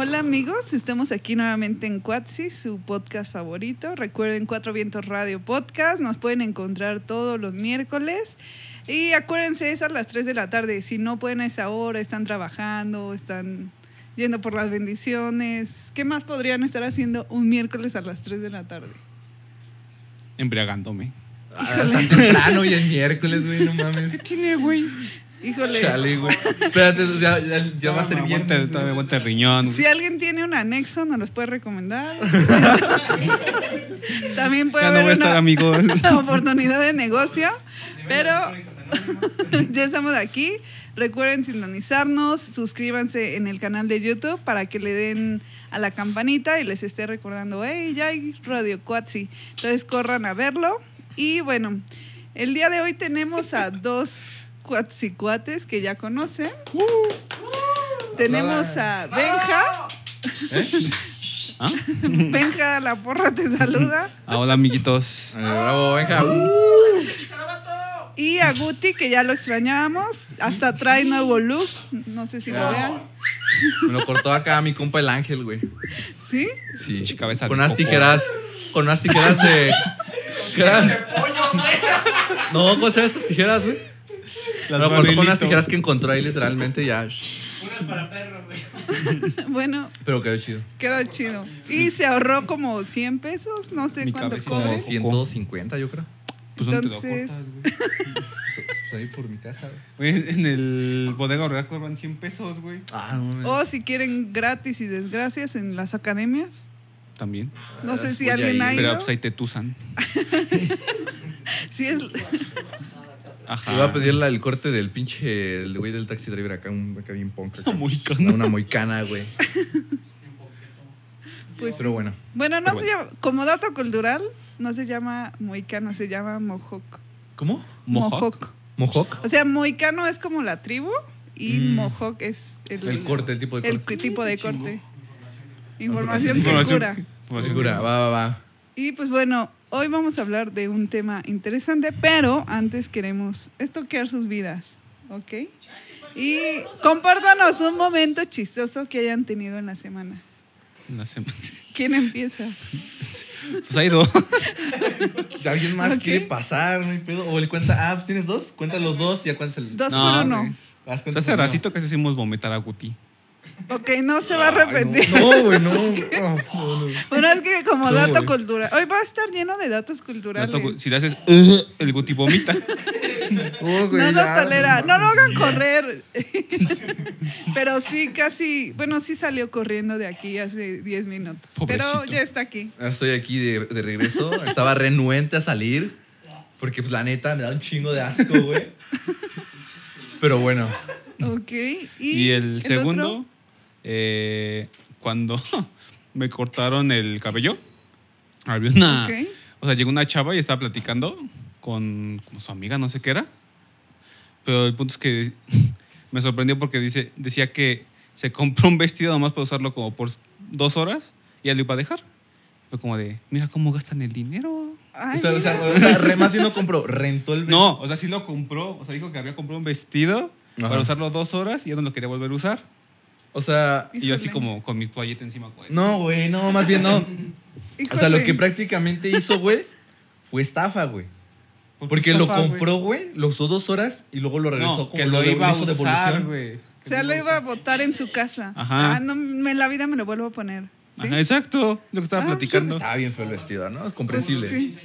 Hola amigos, estamos aquí nuevamente en Cuatsi, su podcast favorito. Recuerden Cuatro Vientos Radio Podcast, nos pueden encontrar todos los miércoles. Y acuérdense, es a las 3 de la tarde. Si no pueden a esa hora, están trabajando, están yendo por las bendiciones. ¿Qué más podrían estar haciendo un miércoles a las 3 de la tarde? Embriagándome. Ah, tan temprano y es miércoles, güey, no mames. ¿Qué tiene, güey? Híjole. Chale, güey. Espérate, ya, ya, ya va a ser Aguanta- viernes. todavía aguanta el riñón. Si alguien tiene un anexo, nos los puede recomendar. También puede Ya no haber estar, amigos. una oportunidad de negocio. Pero ya estamos aquí. Recuerden sintonizarnos, suscríbanse en el canal de YouTube para que le den a la campanita y les esté recordando, hey, ya hay Radio Cuatsi. Entonces corran a verlo. Y bueno, el día de hoy tenemos a dos cuatsicuates que ya conocen. Tenemos a Benja. ¿Ah? Benja, la porra te saluda. Ah, hola, amiguitos. Eh, bravo, venga. Uh. Y a Guti, que ya lo extrañábamos. Hasta trae nuevo look. No sé si lo vean. Me lo cortó acá mi compa el ángel, güey. ¿Sí? Sí. Pinche cabeza con unas tijeras. Con unas tijeras de. ¿Qué era? No, ¿cómo esas tijeras, güey? Lo cortó con unas barrilito. tijeras que encontró ahí literalmente ya. Bueno, Pero quedó chido. quedó chido. Y se ahorró como 100 pesos. No sé Mi cuánto cabeza. Como cobre. 150, yo creo. Pues ¿dónde te Entonces- güey? Pues, pues ahí por mi casa, güey. Güey, en el bodega horrera cobran 100 pesos, güey. Ah, no mames. O si quieren gratis y desgracias en las academias. También. No sé si Voy a alguien ha Pero ido. pues ahí te tusan. Sí, es- Ajá. Iba a pedirle el corte del pinche el güey del taxi driver acá, un, acá bien punk. acá. moicana. Una, una moicana, güey. pues Pero bueno. Bueno, no Pero se llama, como dato cultural, no se llama moicano, se llama mohawk. ¿Cómo? Mohawk. ¿Mohawk? O sea, moicano es como la tribu y Mm. mohawk es el, El corte, el tipo de el corte. tipo de corte. Información que Información- cura. información Segura, que- va, va, va. Y pues bueno, hoy vamos a hablar de un tema interesante, pero antes queremos estoquear sus vidas, ¿ok? Y compártanos un momento chistoso que hayan tenido en la semana. ¿Quién empieza? Pues ha ido. Si alguien más Ok. quiere pasar, no hay pedo. O él cuenta, ah, pues tienes dos, cuenta los dos y ya cuentas el. Dos No, por uno. sea, hace ratito casi hicimos vomitar a Guti. Ok, no se va a repetir. No, güey, no. no, no, no. Bueno, es que como No, dato cultural. Hoy va a estar lleno de datos culturales. Dato- Si le haces el Guti vomita. No, güey, No lo ya, tolera, no, no lo hagan correr. Pero sí, casi, bueno, sí salió corriendo de aquí hace 10 minutos. Pero ya está aquí. Estoy aquí de, de regreso. Estaba renuente a salir. Porque, pues, la neta, me da un chingo de asco, güey. Pero bueno. Ok. Y, Y el segundo, eh, cuando me cortaron el cabello, había una. O sea, llegó una chava y estaba platicando con su amiga, no sé qué era. Pero el punto es que me sorprendió porque dice, decía que se compró un vestido nomás para usarlo como por dos horas y ya lo iba a dejar. Fue como de, mira cómo gastan el dinero. Ay, o sea, o sea, mira. o sea, re- más bien no compró, rentó el vestido. No, o sea, sí lo compró. O sea, dijo que había comprado un vestido Ajá. para usarlo dos horas y ya no lo quería volver a usar. O sea, Y yo así como con mi toalleta encima. no, güey, no, más bien no. O sea, lo que prácticamente hizo, güey, fue estafa, güey. ¿por qué Porque lo estafa, compró, güey, lo usó dos horas y luego lo regresó No, como que lo iba a usar, güey. O sea, lo iba a botar en su casa. Ajá. Ah, no, me- en la vida me lo vuelvo a poner. ¿Sí? Ajá, exacto, lo que estaba Ah, platicando. Estaba bien feo el vestido, ¿no? Es Pues comprensible. sí.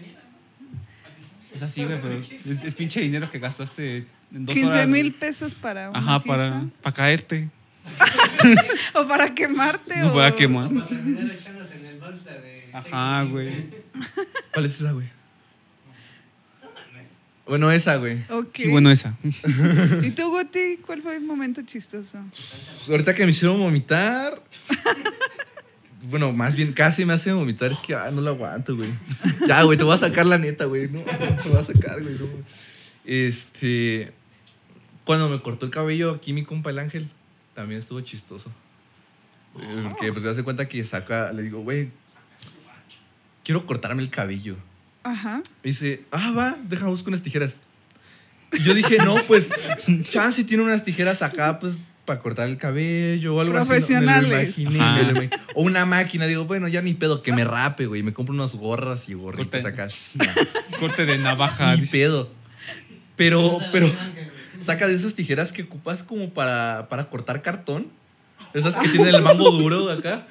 O sea, sí, güey, pero es, es pinche dinero que gastaste en dos 15 horas. mil pesos para una Ajá, fiesta. para, para caerte. O para quemarte. No o... para quemar. Para terminar echándose en el bolsa de. Ajá, güey. ¿Cuál es esa, güey? Bueno, esa, güey. Ok. Sí, bueno, esa. ¿Y tú, Guti? ¿Cuál fue el momento chistoso? Pues ahorita que me hicieron vomitar. bueno, más bien casi me hacen vomitar. Es que ah, no lo aguanto, güey. Ya, güey, te voy a sacar la neta, güey. No, te voy a sacar, güey. no. Este. Cuando me cortó el cabello aquí mi compa el ángel, también estuvo chistoso. Eh, Porque pues me hace cuenta que saca, le digo, güey, quiero cortarme el cabello. Ajá. Y dice, ah, va, deja busco unas tijeras. Y yo dije, no, pues, chance tiene unas tijeras acá, pues, para cortar el cabello o algo así. Profesionales. Me lo imag- O una máquina, digo, bueno, ya ni pedo, que me rape, güey. Me compro unas gorras y gorritas Corte. acá. Corte de navaja. Ni dice. pedo. Pero, pero, saca de esas tijeras que ocupas como para, para cortar cartón. Esas que tienen el mango duro acá.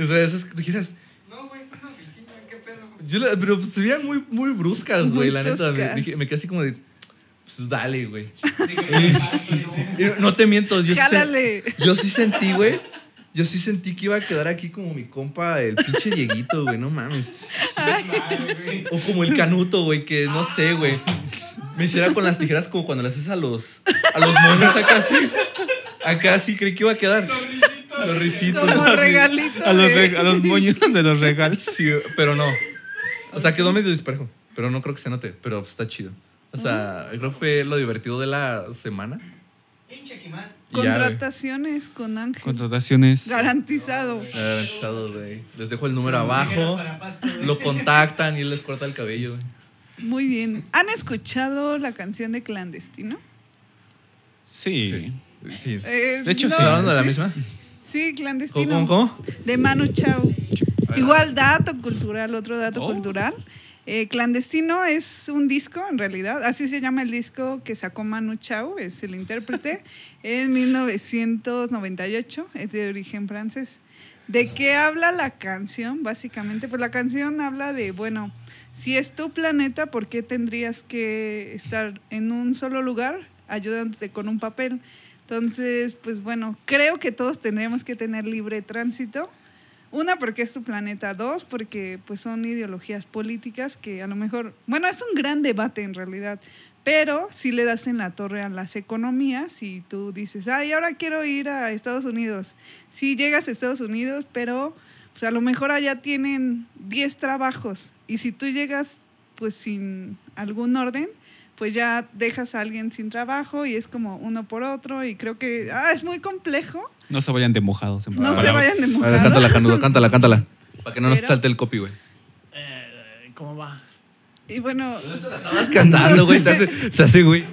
O sea, esas tijeras. No, güey, es una oficina, ¿qué pedo? Yo la- pero se veían muy, muy bruscas, güey. La neta, me, toscas. dije- me quedé así como de. Pues dale, güey. No te miento, yo sí, yo sí sentí, güey. Yo sí sentí que iba a quedar aquí como mi compa, el pinche Dieguito, güey, no mames. O como el canuto, güey, que no sé, güey. Me hiciera con las tijeras como cuando le haces a los, a los monos acá así. Acá sí creí que iba a quedar. Los risitos. Como regalito. A los, reg- a los moños de los regalos. Sí, pero no. O sea, quedó medio disparejo. Pero no creo que se note. Pero está chido. O sea, creo que fue lo divertido de la semana. Pinche Jimán. Contrataciones con Ángel. Contrataciones. Garantizado. Garantizado, güey. Les dejo el número abajo. Lo contactan y él les corta el cabello, güey. Muy bien. ¿Han escuchado la canción de Clandestino? Sí. Sí. Eh, De hecho, no, sí. ¿Estás hablando de la misma? Sí, ¿Cómo, Clandestino. cómo, cómo? De Manu Chao. Igual dato cultural, otro dato Oh. cultural. Eh, Clandestino es un disco, en realidad, así se llama el disco que sacó Manu Chao, es el intérprete, en 1998, es de origen francés. ¿De qué habla la canción? Básicamente, pues la canción habla de, bueno, si es tu planeta, ¿por qué tendrías que estar en un solo lugar ayudándote con un papel? Entonces, pues bueno, creo que todos tendríamos que tener libre tránsito. Una, porque es tu planeta. Dos, porque pues son ideologías políticas que a lo mejor, bueno, es un gran debate en realidad, pero si le das en la torre a las economías y tú dices, ay, ahora quiero ir a Estados Unidos. Sí, llegas a Estados Unidos, pero pues a lo mejor allá tienen 10 trabajos y si tú llegas pues sin algún orden, pues ya dejas a alguien sin trabajo y es como uno por otro y creo que ah, es muy complejo. No se vayan de mojados. En No se vayan de mojados. cántala, canudo, cántala, cántala. Para que no nos Pero- salte el copy, güey. Eh, ¿Cómo va? Y bueno, Estabas cantando, güey. te hace- Se hace, güey.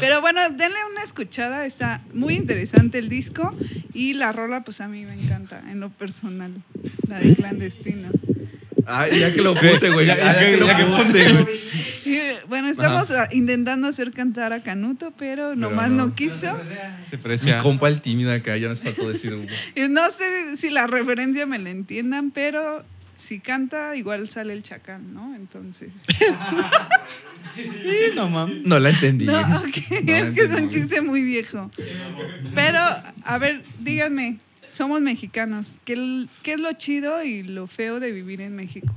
pero bueno, denle una escuchada, está muy interesante el disco y la rola pues a mí me encanta en lo personal, la de clandestino. Ah, ya que lo puse, güey. Ya- Ya, ya ya que- que lo puse, güey. Bueno, estamos intentando hacer cantar a Canuto, pero nomás no. no. quiso. Se Mi precia. compa el tímido acá, ya nos faltó decir. Y no sé si la referencia me la entiendan, pero si canta igual sale el chacal, ¿no? Entonces... Sí, no mames. No la entendí. No, ok, No, es que es un chiste muy viejo. Pero, a ver, díganme, somos mexicanos, ¿qué, qué es lo chido y lo feo de vivir en México?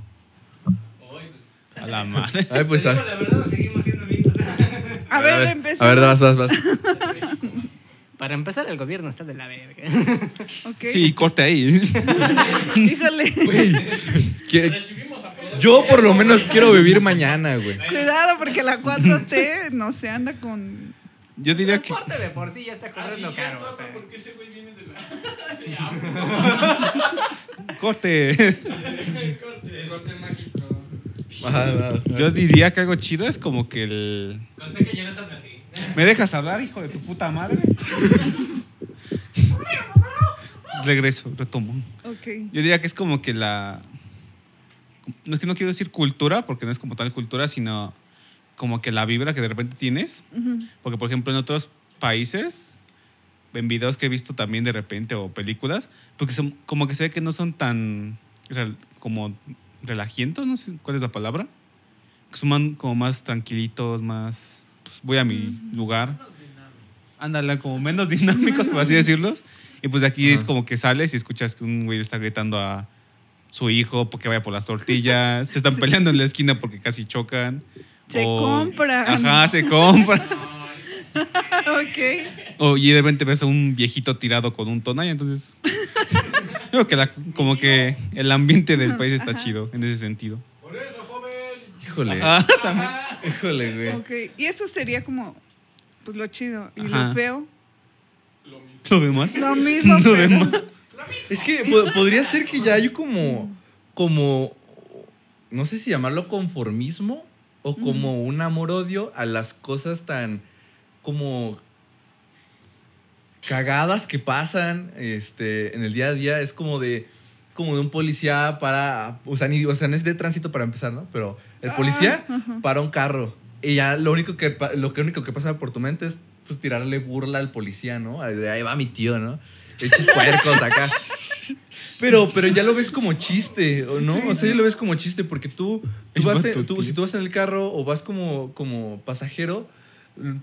A la madre. Ay, pues, a, digo la verdad, seguimos siendo amigos. A, ver, empecemos. A ver, vas, vas, vas. Para empezar, el gobierno está de la verga. Ok. Sí, corte ahí. Híjole, Yo por lo menos quiero vivir mañana, güey. cuidado porque la 4T no se anda con... Yo diría que. transporte de por sí ya está cobrando caro. o sea. ese güey viene de la. Corte. Corte mágico. Ajá, ajá. Yo diría que algo chido es como que el. Conste que ya no estás aquí. ¿Me dejas hablar, hijo de tu puta madre? Regreso, retomo. Ok. Yo diría que es como que la. No es que no quiero decir cultura, porque no es como tal cultura, sino como que la vibra que de repente tienes. Ujú. Porque, por ejemplo, en otros países, en videos que he visto también de repente o películas, porque son, como que se ve que no son tan rel- como relajientos, no sé cuál es la palabra. Que son como más tranquilitos, más. pues, voy a mi lugar. Ándale, como menos dinámicos, por así decirlo. Y pues de aquí es Ajá. como que sales y escuchas que un güey le está gritando a su hijo porque vaya por las tortillas. Se están peleando en la esquina porque casi chocan. Se compran. Ajá, se compran. ok. O, y de repente ves a un viejito tirado con un tonalla, entonces. Creo que la- como que el ambiente del país está Ajá. chido en ese sentido. Por eso, joven. Híjole. Ajá, también. Híjole, güey. Ok. Y eso sería como, pues lo chido. Y Ajá. lo feo, Lo demás. lo mismo. Lo demás. Es que po- podría ser que ya hay como, como, no sé si llamarlo conformismo o como un amor-odio a las cosas tan como cagadas que pasan este, en el día a día. Es como de, como de un policía para, o sea, ni, o sea, no es de tránsito para empezar, ¿no? Pero el policía para un carro. Y ya lo único que, lo que único que pasa por tu mente es pues tirarle burla al policía, ¿no? De ahí va mi tío, ¿no? Hechos puercos acá. Pero, pero ya lo ves como chiste, ¿o ¿no? o sea, ya lo ves como chiste porque tú, tú vas en- tu tú- tío. si tú vas en el carro o vas como, como pasajero,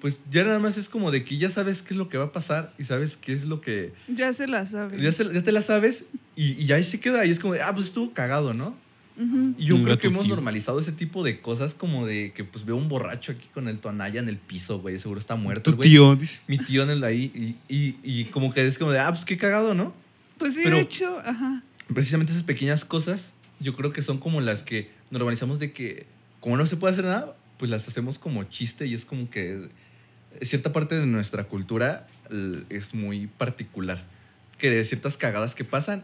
pues ya nada más es como de que ya sabes qué es lo que va a pasar y sabes qué es lo que... Ya se la sabe. Ya, se- ya te la sabes y, y ahí se queda y es como de, ah, pues estuvo cagado, ¿no? Ujú. Y yo Un creo que hemos tío. normalizado ese tipo de cosas como de que pues veo un borracho aquí con el tonalla en el piso, güey, seguro está muerto el Tu güey. tío, dice. Mi tío en el ahí y, y, y como que es como de, ah, pues qué cagado, ¿no? Pues sí, Pero- de hecho, ajá. Precisamente esas pequeñas cosas yo creo que son como las que normalizamos de que como no se puede hacer nada, pues las hacemos como chiste y es como que cierta parte de nuestra cultura l- es muy particular. Que de ciertas cagadas que pasan,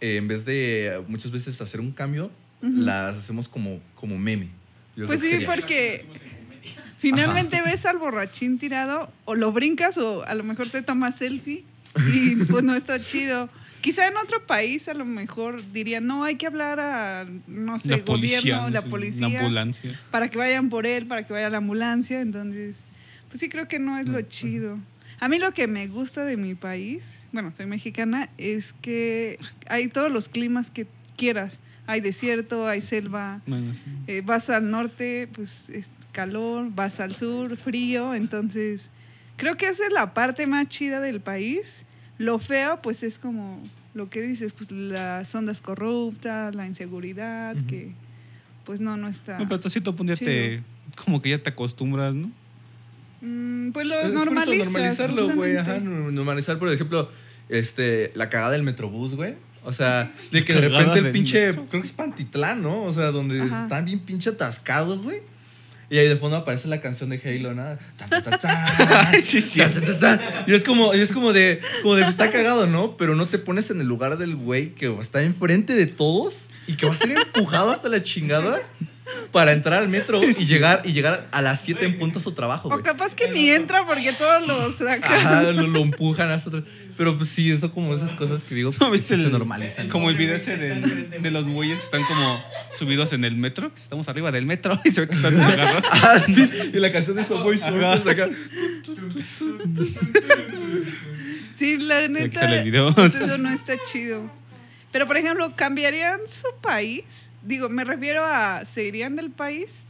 eh, en vez de eh, muchas veces hacer un cambio, las hacemos como, como meme. Yo Pues sí, sería. porque finalmente ves al borrachín tirado o lo brincas o a lo mejor te tomas selfie y pues no está chido. Quizá en otro país a lo mejor dirían, no, hay que hablar a, no sé, La policía. gobierno, la policía, La ambulancia. para que vayan por él, para que vaya la ambulancia. Entonces, pues sí creo que no es lo chido. A mí lo que me gusta de mi país, bueno, soy mexicana, es que hay todos los climas que quieras. Hay desierto, hay selva, Bueno, sí. eh, vas al norte, pues es calor, vas al sur, frío, entonces creo que esa es la parte más chida del país. Lo feo, pues es como lo que dices, pues las ondas corruptas, la inseguridad, que pues no, no está... No, pero hasta cierto punto ya te. Como que ya te acostumbras, ¿no? Mm, pues Es lo eso, normalizas. normalizarlo, güey. Ajá, normalizar, por ejemplo, este, la cagada del metrobús, güey. O sea, de que de repente el pinche, creo que es Pantitlán, ¿no? O sea, donde Ajá. están bien pinche atascados, güey. Y ahí de fondo aparece la canción de Halo, ¿no? Sí, sí. Y es como, y es como de, como de, está cagado, ¿no? Pero no te pones en el lugar del güey que está enfrente de todos y que va a ser empujado hasta la chingada para entrar al metro y llegar, y llegar a las 7 en punto a su trabajo, O capaz que ni entra porque todos lo sacan. Ajá, lo, lo empujan hasta atrás. Pero pues sí, eso como esas cosas que digo, ¿No pues, que viste sí se el- normalizan. ¿no? Como el video ese del- de los güeyes que están como subidos en el metro, que estamos arriba del metro y se ve que están agarrados. Ah, sí. Y la canción de Subway. Surfers acá. Sí, la neta. sale el video. pues eso no está chido. Pero, por ejemplo, ¿cambiarían su país? Digo, me refiero a, ¿se irían del país?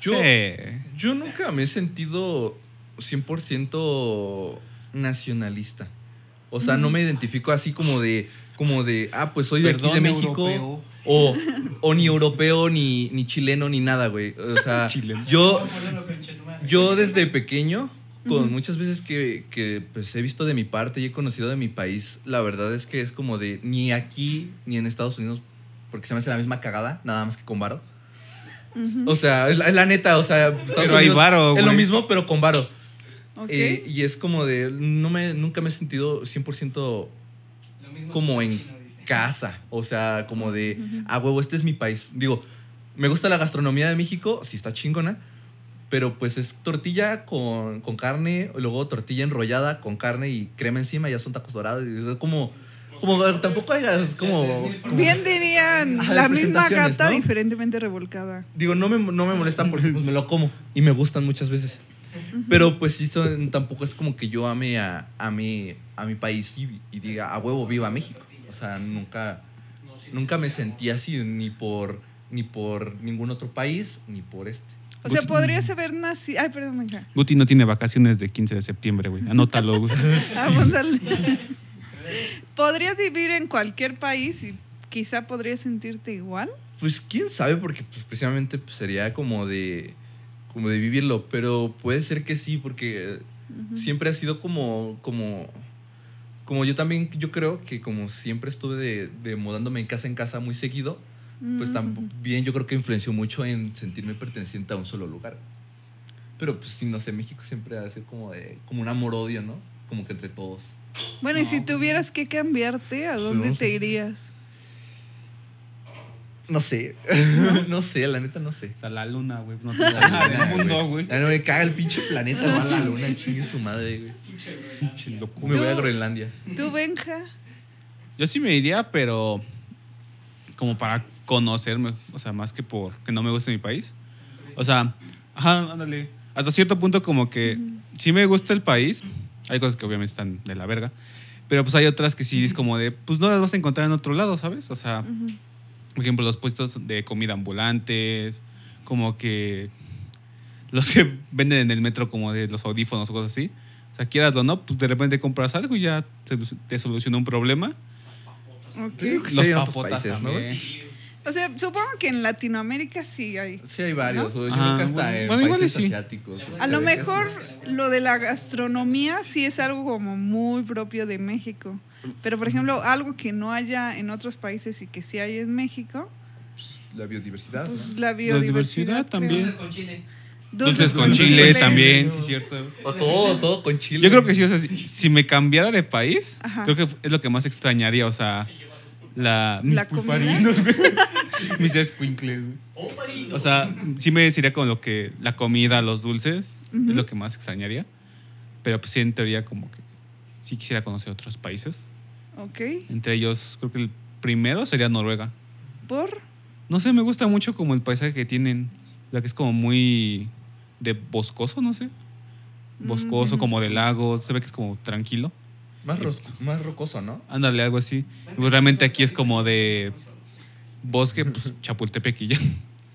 Yo, Sí. yo nunca me he sentido 100% nacionalista. O sea, no me identifico así como de, como de, ah, pues soy de aquí de México. europeo. O, o ni europeo, ni, ni chileno, ni nada, güey. O sea, Chileno. yo, Yo desde pequeño, con muchas veces que, que, pues, he visto de mi parte y he conocido de mi país, la verdad es que es como de ni aquí ni en Estados Unidos, porque se me hace la misma cagada, nada más que con varo. O sea, es la, es la neta, o sea, Estados Pero hay Unidos varo, es lo mismo, pero con varo. Eh, y es como de, no me, nunca me he sentido 100% como en casa. O sea, como de, a huevo, este es mi país. Digo, me gusta la gastronomía de México, sí está chingona, pero pues es tortilla con, con carne, luego tortilla enrollada con carne y crema encima, ya son tacos dorados. y es como, como tampoco hay es como, como- Bien dirían, la misma gata ¿no? diferentemente revolcada. Digo, no me, no me molestan porque pues, me lo como y me gustan muchas veces. Pero pues sí, son- tampoco es como que yo ame a, a, mi, a mi país y, y diga, a huevo, viva México. O sea, nunca, nunca me sentí así, ni por, ni por ningún otro país, ni por este. O sea, Guti- podrías haber nacido. Ay, perdón, hija. Guti no tiene vacaciones de 15 de septiembre, güey. Anótalo, güey. Apúntale. podrías vivir en cualquier país y quizá podrías sentirte igual. Pues quién sabe, porque pues, precisamente pues, sería como de, como de vivirlo, pero puede ser que sí, porque siempre ha sido como, como, como yo también, yo creo que como siempre estuve de, de mudándome en casa en casa muy seguido, pues también yo creo que influenció mucho en sentirme perteneciente a un solo lugar. Pero pues sí, no sé, México siempre hace como de, como un amor-odio, ¿no? Como que entre todos. Bueno, y si No, tuvieras que cambiarte, ¿a dónde no te irías? No sé, no sé, la neta no sé. O sea, la luna, güey. No tiene nada del mundo, güey. No me caga el pinche planeta, va a la luna, chingue su madre, güey. Pinche locura. Me voy a Groenlandia. ¿Tú, Benja? Yo sí me iría, pero como para conocerme, o sea, más que por que no me guste mi país. O sea, ajá, ándale. Hasta cierto punto como que sí me gusta el país. Hay cosas que obviamente están de la verga. Pero pues hay otras que sí es como de, pues no las vas a encontrar en otro lado, ¿sabes? O sea, por ejemplo, los puestos de comida ambulantes, como que los que venden en el metro como de los audífonos o cosas así. O sea, quieras o no, pues de repente compras algo y ya te, soluciona un problema. Ok. Creo que sí Los otros papotas países, ¿no? también. O sea, supongo que en Latinoamérica sí hay. Sí, hay varios. Yo Ajá, creo que hasta bueno, en bueno, países sí. asiáticos. A lo mejor lo de la gastronomía sí es algo como muy propio de México. Pero, por ejemplo, algo que no haya en otros países y que sí hay en México, La biodiversidad. pues la La biodiversidad. también. Dulces con chile. Dulces con chile también, sí, cierto. O todo, todo con chile. Yo creo que sí, o sea, si, si me cambiara de país, Ajá. creo que es lo que más extrañaría, o sea, la... La mis comida. Mis escuincles. O sea, sí me deciría con lo que la comida, los dulces, Ujú. es lo que más extrañaría. Pero pues sí, en teoría como que sí quisiera conocer otros países. Ok. Entre ellos, creo que el primero sería Noruega. ¿Por? No sé, me gusta mucho como el paisaje que tienen, la que es como muy de boscoso, no sé. Boscoso, Ujú. como de lagos, se ve que es como tranquilo. Más, ros- más rocoso, ¿no? Ándale, algo así. Y pues realmente aquí es como de bosque, pues Chapultepec y ya.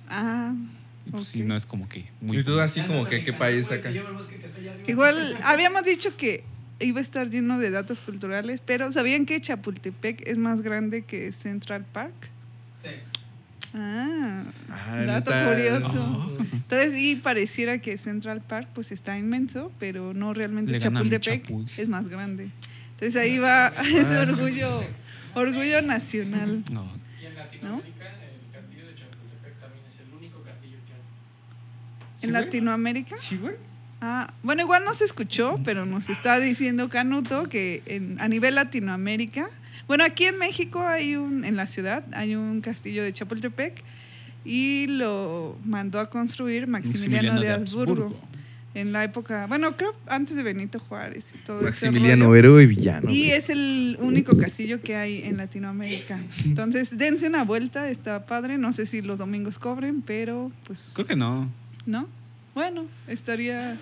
Ah. Y pues sí, no es como que muy... Y tú así como que, ¿qué país acá? Igual habíamos dicho que iba a estar lleno de datos culturales, pero ¿sabían que Chapultepec es más grande que Central Park? Sí. Ah, Ah, dato curioso. Entonces, sí, pareciera que Central Park pues está inmenso, pero no realmente Le Chapultepec Chapul. es más grande. Entonces ahí va ese orgullo, orgullo nacional. No, Y en Latinoamérica, el castillo de Chapultepec también es el único castillo que hay. En güey? Latinoamérica. Sí, güey. Ah, bueno, igual no se escuchó, pero nos está diciendo Canuto que en- a nivel Latinoamérica, bueno, aquí en México hay un, en la ciudad, hay un castillo de Chapultepec y lo mandó a construir Maximiliano, de, Habsburgo, en la época, bueno, creo antes de Benito Juárez y todo ese Maximiliano, rollo. héroe y villano. Y es el único castillo que hay en Latinoamérica. Entonces, dense una vuelta, está padre. No sé si los domingos cobren, pero pues Creo que no. ¿No? Bueno, estaría.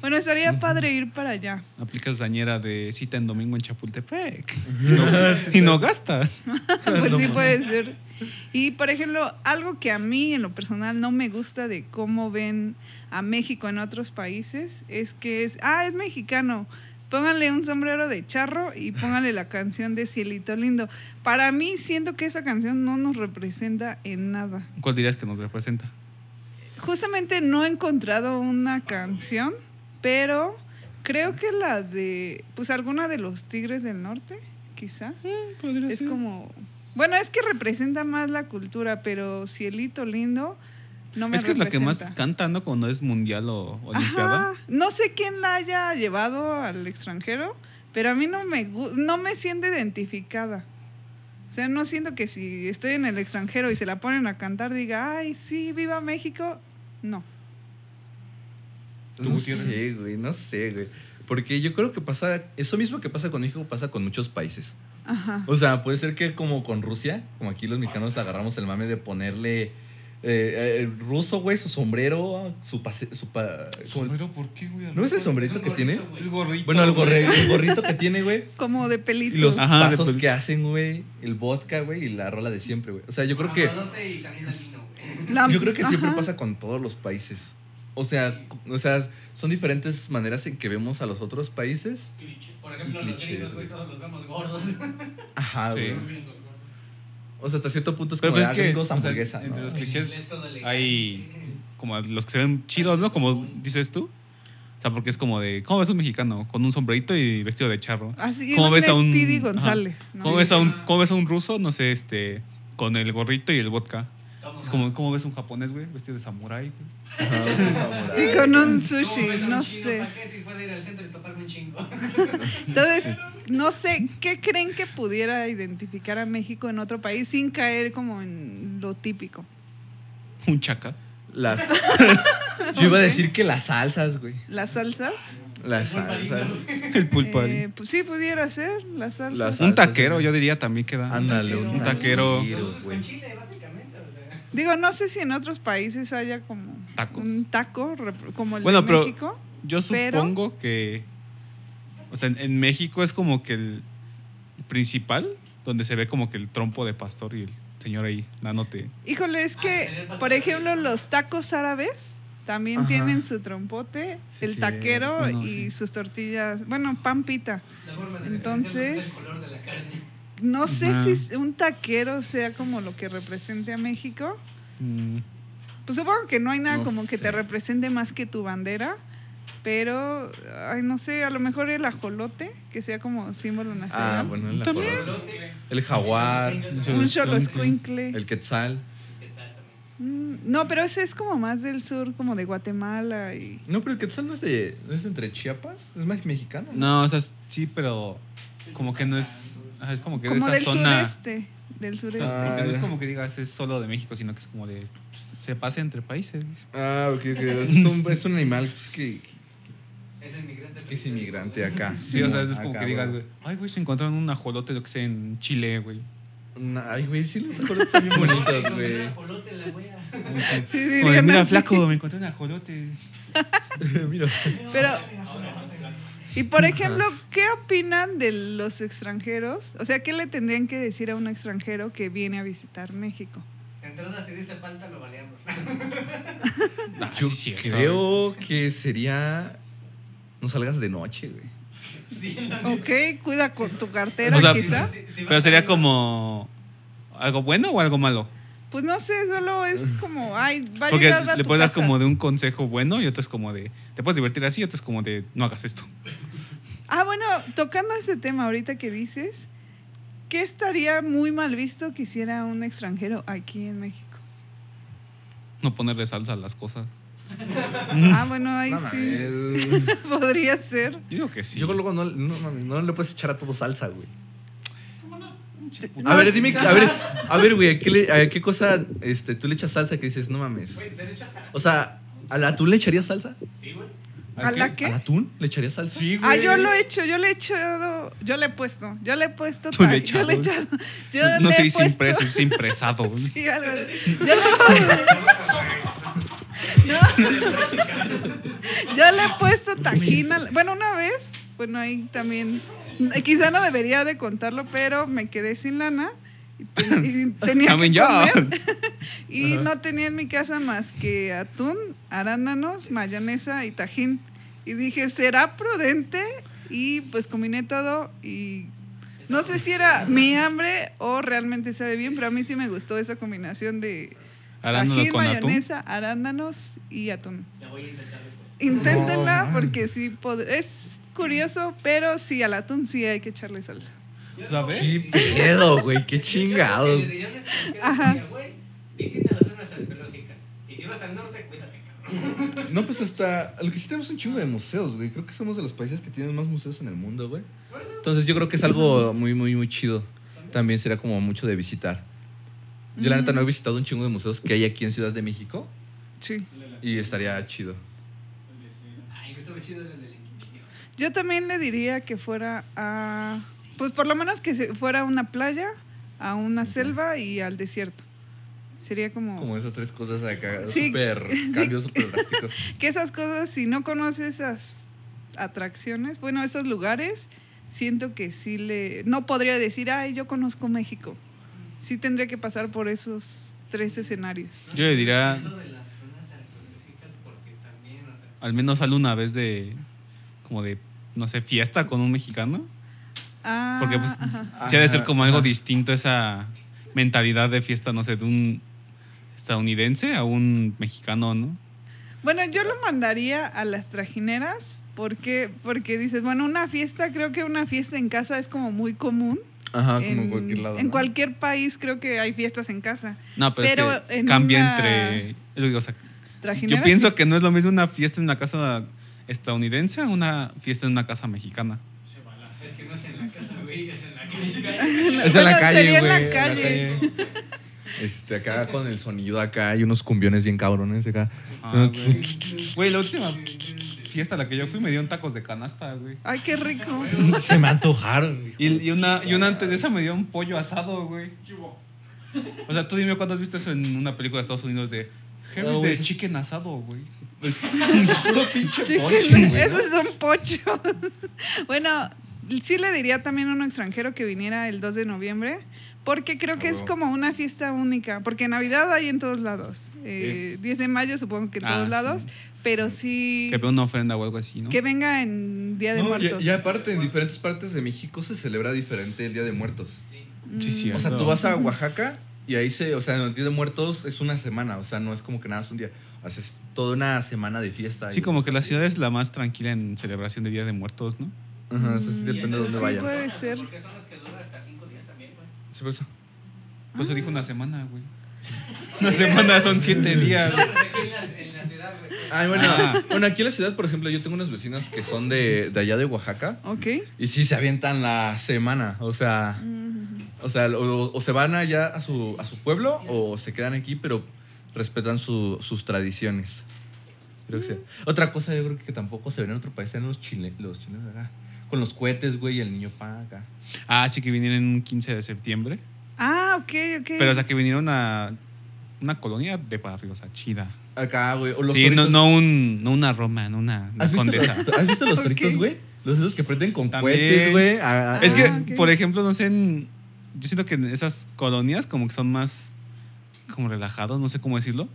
Bueno, estaría padre ir para allá. Aplicas dañera de cita en domingo en Chapultepec. No- y no gastas. pues sí puede ser. Y por ejemplo, algo que a mí en lo personal no me gusta de cómo ven a México en otros países es que es, ah, es mexicano. Pónganle un sombrero de charro y pónganle la canción de Cielito Lindo. Para mí siento que esa canción no nos representa en nada. ¿Cuál dirías que nos representa? Justamente no he encontrado una canción, pero creo que la de, pues alguna de los Tigres del Norte, quizá. Podría Es ser. como, bueno, es que representa más la cultura, pero Cielito Lindo no me Es que es la que más canta, ¿no? Cuando es mundial o olimpiada. No sé quién la haya llevado al extranjero, pero a mí no me, no me siento identificada. O sea, no siento que si estoy en el extranjero y se la ponen a cantar, diga, ay, sí, viva México. No. ¿Tú, No sé, güey, no sé, güey. Porque yo creo que pasa, eso mismo que pasa con México pasa con muchos países. Ajá. O sea, puede ser que como con Rusia, como aquí los mexicanos agarramos el mame de ponerle eh, el ruso, güey, su sombrero, su pase, su pa- su- ¿por qué, güey? ¿No es el sombrerito que tiene? Es gorrito. Bueno, el, gorre- el gorrito que tiene, güey. Como de Y pelitos. los Ajá, de pasos que hacen, güey. El vodka, güey, y la rola de siempre, güey. O sea, yo creo que Y también el vino, güey. La- yo creo que siempre ajá. pasa con todos los países. O sea, o sea, son diferentes maneras en que vemos a los otros países. Clichés. Por ejemplo, Y los clichés, gringos, todos los vemos gordos. Ajá, Sí. güey. O sea, hasta cierto punto es Pero como pues de, es ah, que gringos, o sea, hamburguesa, entre ¿no? los clichés hay como los que se ven chidos, ¿no? Como dices tú. O sea, porque es como de, ¿cómo ves a un mexicano con un sombrerito y vestido de charro? Así, ¿Cómo un ves a un Speedy. González. ¿no? ¿Cómo ves a un cómo ves a un ruso, no sé, este con el gorrito y el vodka? ¿Cómo Es como cómo ves un japonés, güey, vestido de samurái. güey? Y con un ¿Cómo sushi, ves a un no chino? sé. ¿Para qué si puede ir al centro y toparme un chingo? Entonces, no sé, ¿qué creen que pudiera identificar a México en otro país sin caer como en lo típico? Un chaca. Las, Yo iba a decir que las salsas, güey. Las salsas. Las salsas. El pulpari. Eh, pues sí, pudiera ser las salsas. Las- un taquero, yo diría también queda. Ándale, Un taquero. güey. Chile, básicamente, o sea. Digo, no sé si en otros países haya como Tacos. un taco como el Bueno, de pero- México. Yo Pero- supongo que. O sea, en, en México es como que el principal, donde se ve como que el trompo de pastor y el señor ahí dándote. Híjole, es Ah, que, por ejemplo, los tacos árabes también Ajá. tienen su trompote, Sí, el sí. taquero Bueno, y sí. sus tortillas, bueno, pan pita. La forma de Entonces- el color de la carne. No sé si un taquero sea como lo que represente a México. mm, Pues supongo que no hay nada No como que te represente más que tu bandera. Pero, ay, no sé, a lo mejor el ajolote, que sea como símbolo nacional. Ah, bueno, el También. ajolote. El jaguar. Un choloscuincle. El quetzal. Quetzal también. Mm, No, pero ese es como más del sur, como de Guatemala y... No, pero el quetzal no es de. ¿No es entre Chiapas? Es más mexicano. No, o sea, sí, pero como que no es. Ajá, Es como que Como de del esa zona. sureste. Del sureste. Ah, Porque no es ya. como que digas es solo de México, sino que es como de. Se pasa entre países. Ah, ok, ok. Es un, es un animal pues, que, Es el migrante. que es inmigrante acá. Sí, o sea, es como Acá, que digas, güey. Ay, güey, se encontraron un ajolote, lo que sé, en Chile, güey. Ay, güey, sí, los ajolotes están bien bonitos, güey. Un ajolote la wea. Sí, dirían Mira, así. flaco, me encontré un ajolote. Mira. Pero, y por ejemplo, ¿qué opinan de los extranjeros? O sea, ¿qué le tendrían que decir a un extranjero que viene a visitar México? De entrada, si dice falta, lo baleamos. Yo sí, creo que sería. No salgas de noche, güey. Sí, Ok, cuida con tu cartera, O sea, quizá. Si- si vas Pero sería como. ¿Algo bueno o algo malo? Pues no sé, solo es como, ay, va a Porque llegar a le tu puedes dar como de un consejo bueno y otro es como de. Te puedes divertir así y otro es como de. No hagas esto. Ah, bueno, tocando ese tema ahorita que dices, ¿qué estaría muy mal visto que hiciera un extranjero aquí en México? No ponerle salsa a las cosas. Ah, bueno, ahí No sí podría ser. Yo digo que sí. Yo luego no, no, no le puedes echar a todo salsa, güey. No, A ver, dime, a ver, a ver, güey, ¿a qué, le- a qué cosa este, tú le echas salsa que dices, no mames? Güey, ¿se le echa hasta- O sea, ¿al atún le echarías salsa? Sí, güey. ¿A la qué? ¿Al atún le echarías salsa? Sí, Ah, yo lo he hecho, yo le he echado, yo le he puesto, yo le he puesto, Tú le ta- echado. yo le he echado, yo No le se he dice puesto, impreso, es impresado. sí, algo así. Yo le, No. yo le he puesto tajina, bueno, una vez, bueno, ahí también, quizá no debería de contarlo, pero me quedé sin lana y, ten- y tenía que comer y no tenía en mi casa más que atún, arándanos, mayonesa y tajín. Y dije, ¿será prudente? Y pues combiné todo y no sé si era mi hambre o realmente sabe bien, pero a mí sí me gustó esa combinación de atún. mayonesa, arándanos y atún. La voy a intentar después. Inténtenla man. porque sí, pod- es curioso, pero sí, al atún sí hay que echarle salsa. ¿La ves? ¿Qué pedo, güey? Qué chingados. Ajá. visita las zonas arqueológicas. Y si vas al norte, cuídate. No, pues hasta. Lo que sí tenemos un chingo de museos, güey. Creo que somos de los países que tienen más museos en el mundo, güey. Entonces yo creo que es algo muy, muy, muy chido. También sería como mucho de visitar. Yo, la neta, no he visitado un chingo de museos que hay aquí en Ciudad de México. Sí. Y estaría chido. Ay, que estaba chido el de la Inquisición. Yo también le diría que fuera a, pues por lo menos que se fuera a una playa, a una selva y al desierto. Sería como, Como esas tres cosas acá. Sí. Súper. Cambios súper drásticos. que esas cosas, si no conoces esas atracciones, bueno, esos lugares, siento que sí le, no podría decir, ay, yo conozco México. Sí tendría que pasar por esos tres escenarios. Yo le diría, al menos sale una vez de, como de, no sé, fiesta con un mexicano. Ah, Porque pues ajá. sí ha de ser Ajá, como algo distinto esa mentalidad de fiesta, no sé, de un estadounidense a un mexicano, ¿no? Bueno, yo lo mandaría a las trajineras porque, porque dices, bueno, una fiesta, creo que una fiesta en casa es como muy común. Ajá, como en, en cualquier lado. en ¿no? cualquier país creo que hay fiestas en casa. No, pero, Pero es que en cambia una entre... o sea, yo pienso que no es lo mismo una fiesta en una casa estadounidense a una fiesta en una casa mexicana. es que no es en la casa, güey, es en la calle. Es en la Bueno, calle, sería en la güey, calle. Este, acá con el sonido acá hay unos cumbiones bien cabrones acá. Ah, güey. Güey, la última fiesta a la que yo fui me dieron tacos de canasta, güey. Ay, qué rico. Se me antojaron. hijo. Y, y una, y una antes de esa me dio un pollo asado, güey. O sea, tú dime cuándo has visto eso en una película de Estados Unidos de No, de chicken asado, güey. Es puro pinche güey. esos son pochos. bueno, sí le diría también a un extranjero que viniera el 2 de noviembre, porque creo que es como una fiesta única, porque Navidad hay en todos lados. Eh, 10 de mayo supongo que en Ah, todos sí. lados, pero sí Que vea una ofrenda o algo así, ¿no? que venga en Día de No, Muertos. y aparte, en diferentes partes de México se celebra diferente el Día de Muertos. Sí, sí. O sea, tú vas a Oaxaca y ahí se, o sea, el Día de Muertos es una semana, o sea, no es como que nada es un día. Haces toda una semana de fiesta. Sí, y- como que la ciudad es la más tranquila en celebración de Día de Muertos, ¿no? Ajá, o sea, sí Mm, depende de dónde sí, vayas. puede ser. Porque son las Sí, por eso. Por eso dijo una semana, güey. Una semana son siete días. Aquí en la, en la ciudad, güey. Ay, bueno, Ah. bueno, aquí en la ciudad, por ejemplo, yo tengo unos vecinos que son de, de allá de Oaxaca Ok. y sí se avientan la semana, o sea, o sea, o, o se van allá a su, a su pueblo o se quedan aquí, pero respetan su- sus tradiciones. Creo que sí. Otra cosa yo creo que tampoco se ve en otro país, en los chilenos, los chilenos acá. Con los cohetes, güey, y el niño pa acá. Ah, sí que vinieron un 15 de septiembre. Ah, ok, ok. Pero o sea que vinieron a una colonia de barrio, o sea, chida. Acá, güey. O los sí, no, no, un, no una Roma, no una, una ¿Has visto, condesa. los, ¿Has visto los toritos, güey? Los esos que prenden con También. cohetes, güey. Ah, Es que, Ah, por ejemplo, no sé, en- yo siento que en esas colonias como que son más como relajados, no sé cómo decirlo.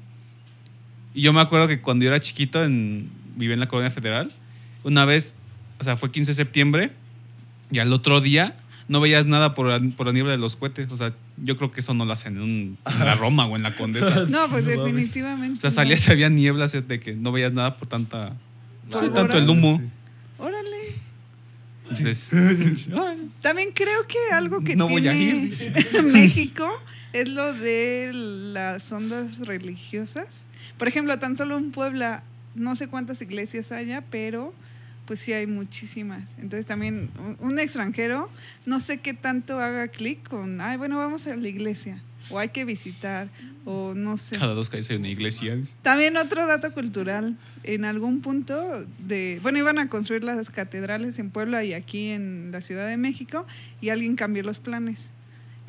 Y yo me acuerdo que cuando yo era chiquito, en, vivía en la colonia federal, una vez, o sea, fue 15 de septiembre y al otro día no veías nada por la, por la niebla de los cohetes. O sea, yo creo que eso no lo hacen en, un- en la Roma o en la Condesa. no, pues definitivamente. O sea, salías y había nieblas de que no veías nada por tanta... Por sí, tanto el humo. Órale. Entonces, órale. También creo que algo que No voy a tiene ir. México es lo de las ondas religiosas. Por ejemplo, tan solo en Puebla, no sé cuántas iglesias haya, pero pues sí hay muchísimas. Entonces también un, extranjero, no sé qué tanto haga clic con, ay, bueno, vamos a la iglesia, o hay que visitar, o no sé. cada dos calles hay una iglesia. También otro dato cultural. En algún punto de. Bueno, iban a construir las catedrales en Puebla y aquí en la Ciudad de México y alguien cambió los planes.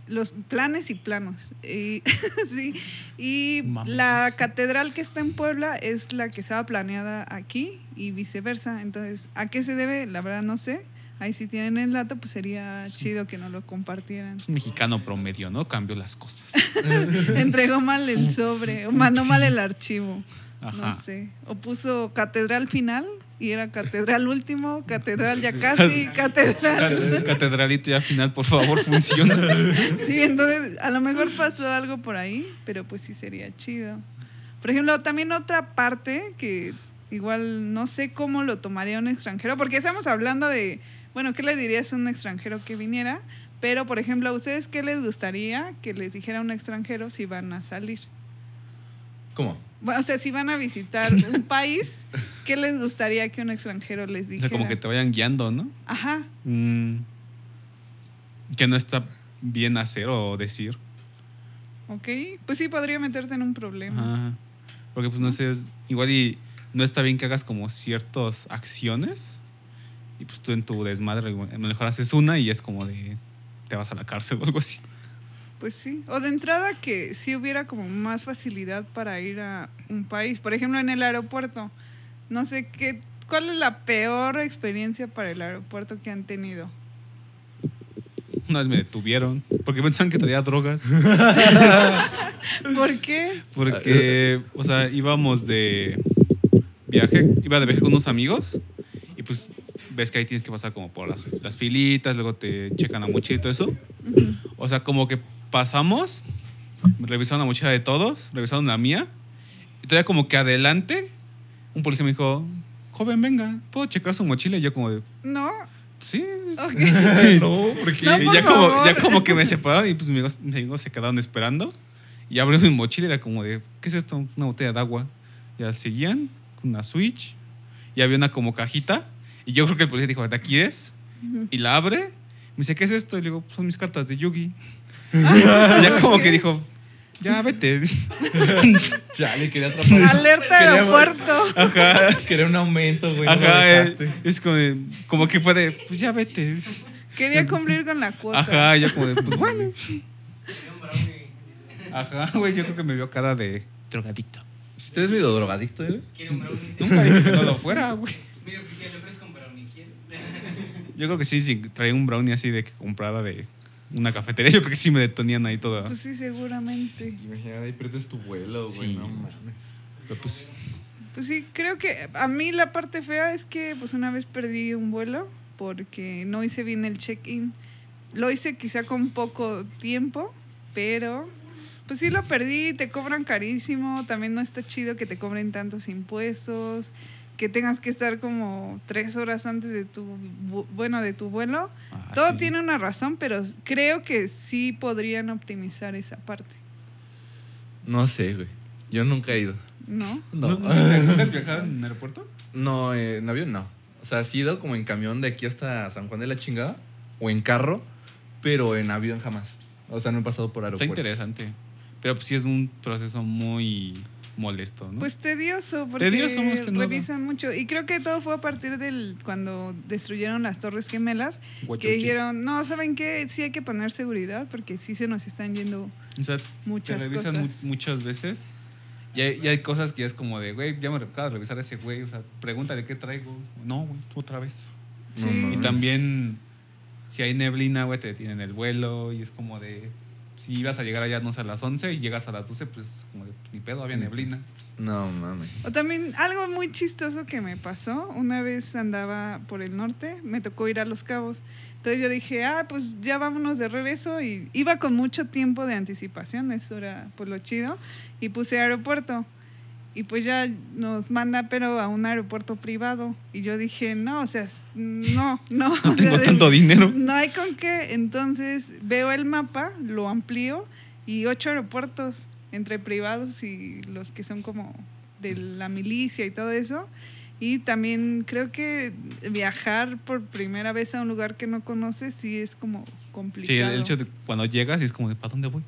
Los planes y planos. Y, sí. Y Mames. la catedral que está en Puebla es la que estaba planeada aquí y viceversa. Entonces, ¿a qué se debe? La verdad no sé. Ahí si tienen el dato, pues sería chido que nos lo compartieran. Es un mexicano promedio, ¿no? Cambió las cosas. Entregó mal el sobre o mandó mal el archivo. Ajá. No sé. O puso catedral final y era catedral último, catedral ya casi, catedral. Ca- Catedralito ya final, por favor, funciona. Sí, entonces a lo mejor pasó algo por ahí, pero pues sí sería chido. Por ejemplo, también otra parte que igual no sé cómo lo tomaría un extranjero, porque estamos hablando de, bueno, ¿qué le dirías a un extranjero que viniera? Pero, por ejemplo, ¿a ustedes qué les gustaría que les dijera a un extranjero si van a salir? ¿Cómo? O sea, si van a visitar un país, ¿qué les gustaría que un extranjero les O dijera? sea, como que te vayan guiando, ¿no? Ajá. Mm, que no está bien hacer o decir. Ok. Pues sí, podría meterte en un problema. Ajá. Porque, pues, no sé, igual y no está bien que hagas como ciertas acciones y pues tú en tu desmadre, igual, a lo mejor haces una y es como de te vas a la cárcel o algo así. Pues sí. O de entrada que sí hubiera como más facilidad para ir a un país. Por ejemplo, en el aeropuerto. No sé qué. ¿Cuál es la peor experiencia para el aeropuerto que han tenido? Una vez me detuvieron porque pensaban que traía drogas. ¿Por qué? Porque, o sea, íbamos de viaje, iba de viaje con unos amigos y pues ves que ahí tienes que pasar como por las, las filitas, luego te checan la mochila y todo eso. O sea, como que pasamos, revisaron la mochila de todos, revisaron la mía y todavía como que adelante un policía me dijo, joven, venga, ¿puedo checar su mochila? Y yo como de, No. sí. Ok. no, porque. No, por ya como, ya como que me separaron y pues mis amigos, mis amigos se quedaron esperando. Y abrió mi mochila y era como de, ¿qué es esto? Una botella de agua. Y al seguían con una switch y había una como cajita. Y yo creo que el policía dijo, ¿de aquí es? Y la abre. Me dice, ¿qué es esto? Y le digo, son mis cartas de Yugi. ya como que dijo, ya vete. Chale, quería atrapar. Alerta aeropuerto. Ajá, quería un aumento, güey. Ajá, eh, es como, de- como que fue de, pues ya vete. Quería cumplir con la cuota. Ajá, yo como de, pues bueno. Quería un brownie, dice. Ajá, güey, yo creo que me vio cara de drogadicto. ¿Usted es medio drogadicto, güey? Quiere un brownie. Nunca dije que no lo fuera, güey. Mira, oficial, le ofrezco un brownie. ¿Quiere? Yo creo que sí, si traía un brownie así de que comprada de una cafetería, yo creo que sí me detonían ahí toda. Pues sí, seguramente. Imagínate, ahí pierdes tu vuelo, güey. Sí. No mames. Pero pues, Pues sí, creo que a mí la parte fea es que pues una vez perdí un vuelo porque no hice bien el check-in. Lo hice quizá con poco tiempo, pero pues sí lo perdí, te cobran carísimo, también no está chido que te cobren tantos impuestos, que tengas que estar como tres horas antes de tu, bueno, de tu vuelo. ah, Todo sí. tiene una razón, pero creo que sí podrían optimizar esa parte, No sé, güey. Yo nunca he ido. ¿no? ¿No, No. ¿Nunca has viajado en aeropuerto? No, eh, en avión no. O sea, sí he ido como en camión de aquí hasta San Juan de la Chingada o en carro, pero en avión jamás. O sea, no he pasado por Está aeropuertos. interesante. Pero pues sí es un proceso muy molesto, ¿no? Pues tedioso, porque Tedioso nada. revisan mucho. Y creo que todo fue a partir del cuando destruyeron las Torres Gemelas, Guachochi. que dijeron, no, ¿saben qué? Sí hay que poner seguridad porque sí se nos están yendo O sea, muchas te revisan mu- muchas veces. Y hay, y hay cosas que ya es como de, güey, ya me acaba de revisar a ese güey. O sea, pregúntale qué traigo. No, güey, otra vez. Sí. No Y también, si hay neblina, güey, te detienen el vuelo. Y es como de, si ibas a llegar allá, no sé, a las 11 y llegas a las 12, pues como de, ni pedo, había neblina. No mames. O también algo muy chistoso que me pasó, una vez andaba por el norte, me tocó ir a Los Cabos. Entonces yo dije, ah, pues ya vámonos de regreso y iba con mucho tiempo de anticipación, eso era pues lo chido, y puse aeropuerto. Y pues ya nos manda, pero a un aeropuerto privado. Y yo dije, no, o sea, no, no. o No tengo sea, de- tanto dinero. no hay con qué. Entonces veo el mapa, lo amplío y ocho aeropuertos entre privados y los que son como de la milicia y todo eso. Y también creo que viajar por primera vez a un lugar que no conoces sí es como Sí, complicado. el hecho de cuando llegas es como de, ¿para dónde voy?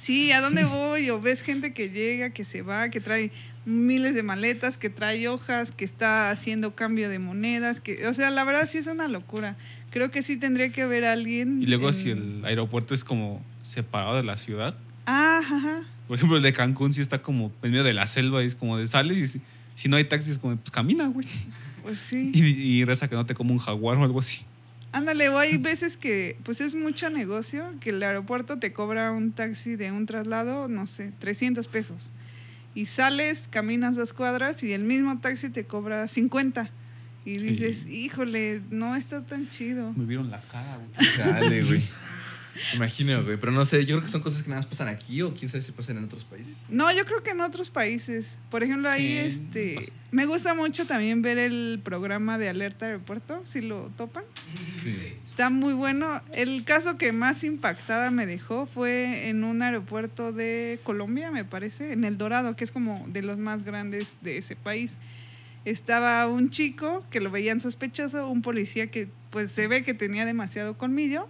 Sí, ¿a dónde voy? O ves gente que llega, que se va, que trae miles de maletas, que trae hojas, que está haciendo cambio de monedas, que, o sea, la verdad sí es una locura. Creo que sí tendría que haber alguien. Y luego en- si el aeropuerto es como separado de la ciudad. Ah, ajá. Por ejemplo, el de Cancún sí está como en medio de la selva y es como de sales y si, si no hay taxis, como pues camina, güey. Pues sí. Y, y reza que no te como un jaguar o algo así. Ándale, o hay veces que pues es mucho negocio, que el aeropuerto te cobra un taxi de un traslado, no sé, 300 pesos. Y sales, caminas dos cuadras y el mismo taxi te cobra 50. Y dices, híjole, no está tan chido. Me vieron la cara, güey. Dale, güey. Imagino, güey. Pero no sé, yo creo que son cosas que nada más pasan aquí o quién sabe si pasan en otros países. No, yo creo que en otros países. Por ejemplo, ahí este me gusta mucho también ver el programa de Alerta Aeropuerto, si lo topan. Sí. Está muy bueno. El caso que más impactada me dejó fue en un aeropuerto de Colombia, me parece, en El Dorado, que es como de los más grandes de ese país. Estaba un chico que lo veían sospechoso, un policía que pues se ve que tenía demasiado colmillo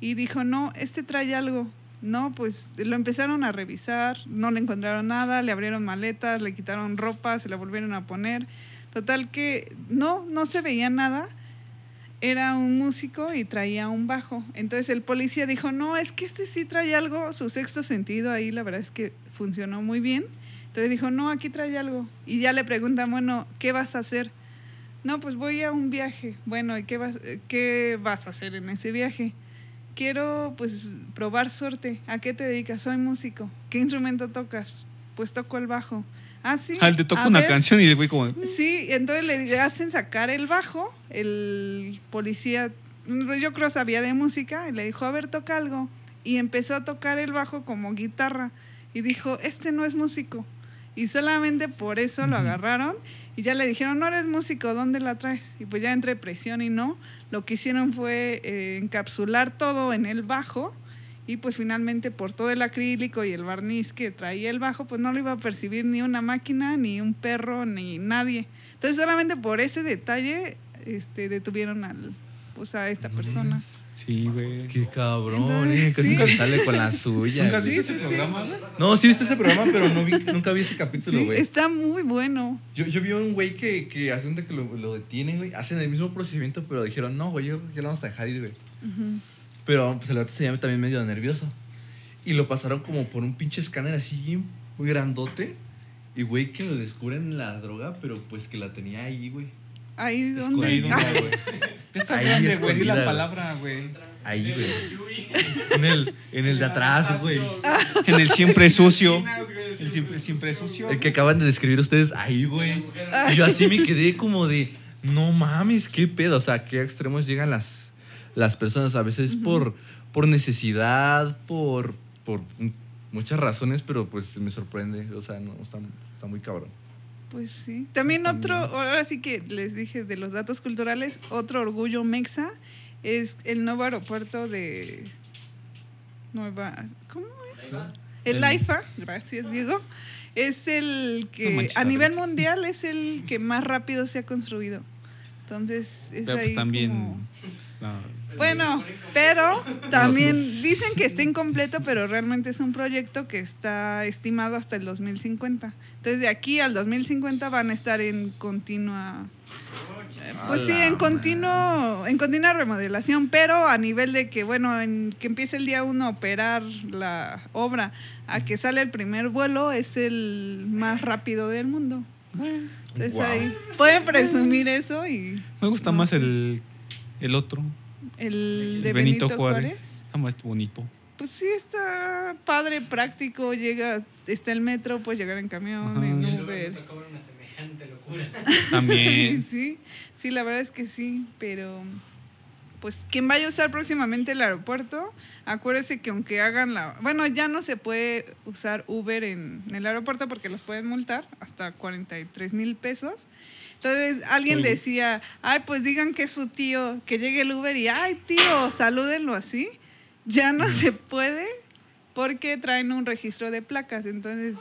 y dijo, no, este trae algo. No, pues lo empezaron a revisar, no le encontraron nada, le abrieron maletas, le quitaron ropa, se la volvieron a poner. Total que no, no se veía nada era un músico y traía un bajo. Entonces el policía dijo, no, es que este sí trae algo, su sexto sentido ahí la verdad es que funcionó muy bien. Entonces dijo, no, aquí trae algo. Y ya le preguntan, bueno, ¿qué vas a hacer? No, pues voy a un viaje. Bueno, ¿y qué vas, qué vas a hacer en ese viaje? Quiero pues probar suerte. ¿A qué te dedicas? Soy músico. ¿Qué instrumento tocas? Pues toco el bajo. Ah, sí. Ah, te toca una ver. canción y el güey como, de, Sí, entonces le hacen sacar el bajo, el policía, yo creo sabía de música, y le dijo, a ver, toca algo. Y empezó a tocar el bajo como guitarra. Y dijo, este no es músico. Y solamente por eso lo agarraron y ya le dijeron, no eres músico, ¿dónde la traes? Y pues ya entre presión y no, lo que hicieron fue eh, encapsular todo en el bajo y pues finalmente por todo el acrílico y el barniz que traía el bajo, pues no lo iba a percibir ni una máquina, ni un perro, ni nadie. Entonces solamente por ese detalle este, detuvieron al, pues a esta persona. Sí, güey. Qué cabrón, Entonces, eh, casi sí. nunca sale con la suya. ¿Nunca sí, ese sí. programa, güey? No, sí viste ese programa, pero no vi, nunca vi ese capítulo, Sí, güey. está muy bueno. Yo, yo vi un güey que, que hacen de que lo, lo detienen, güey. Hacen el mismo procedimiento, pero dijeron, no, güey, que ya lo vamos a dejar ir, güey. Pero pues el vato se llama también medio nervioso. Y lo pasaron como por un pinche escáner así, muy grandote. Y güey, que lo descubren la droga, pero pues que la tenía ahí, güey. Ahí donde. Escondida, Ah, güey. Ahí grande, güey. Di la güey. palabra, güey. Ahí, güey. En el, en el de atrás, güey. En el siempre sucio. El siempre, siempre sucio. El que acaban de describir ustedes, ahí, güey. Y yo así me quedé como de, no mames, qué pedo. O sea, a qué extremos llegan las, las personas. A veces por, por necesidad, por, por muchas razones, pero pues me sorprende. O sea, no, está, está muy cabrón. Pues sí. También otro, ahora sí que les dije de los datos culturales, otro orgullo mexa es el nuevo aeropuerto de Nueva. ¿Cómo es? El El- AIFA, gracias Diego. Es el No que manches, a nivel mundial es el que más rápido se ha construido. Entonces, es Pero ahí pues también. como- no, Bueno, pero también dicen que está incompleto, pero realmente es un proyecto que está estimado hasta el 2050. Entonces, de aquí al 2050 van a estar en continua. eh, Pues sí, en continuo, en continua remodelación, pero a nivel de que, bueno, en que empiece el día uno a operar la obra, a que sale el primer vuelo, es el más rápido del mundo. Entonces ahí pueden presumir eso y Me gusta No más sé. el, el otro. El de El Benito, Juárez. Está más bonito. Pues sí, está padre, práctico, llega, está el metro, puedes llegar en camión, Ajá. en Y luego Uber. una semejante locura. También. sí, sí, la verdad es que sí, pero pues quien vaya a usar próximamente el aeropuerto, acuérdese que aunque hagan la... Bueno, ya no se puede usar Uber en, en el aeropuerto porque los pueden multar hasta 43 mil pesos. Entonces alguien decía, ay, pues digan que es su tío, que llegue el Uber y, ay, tío, salúdenlo así. Ya no se puede porque traen un registro de placas. Entonces,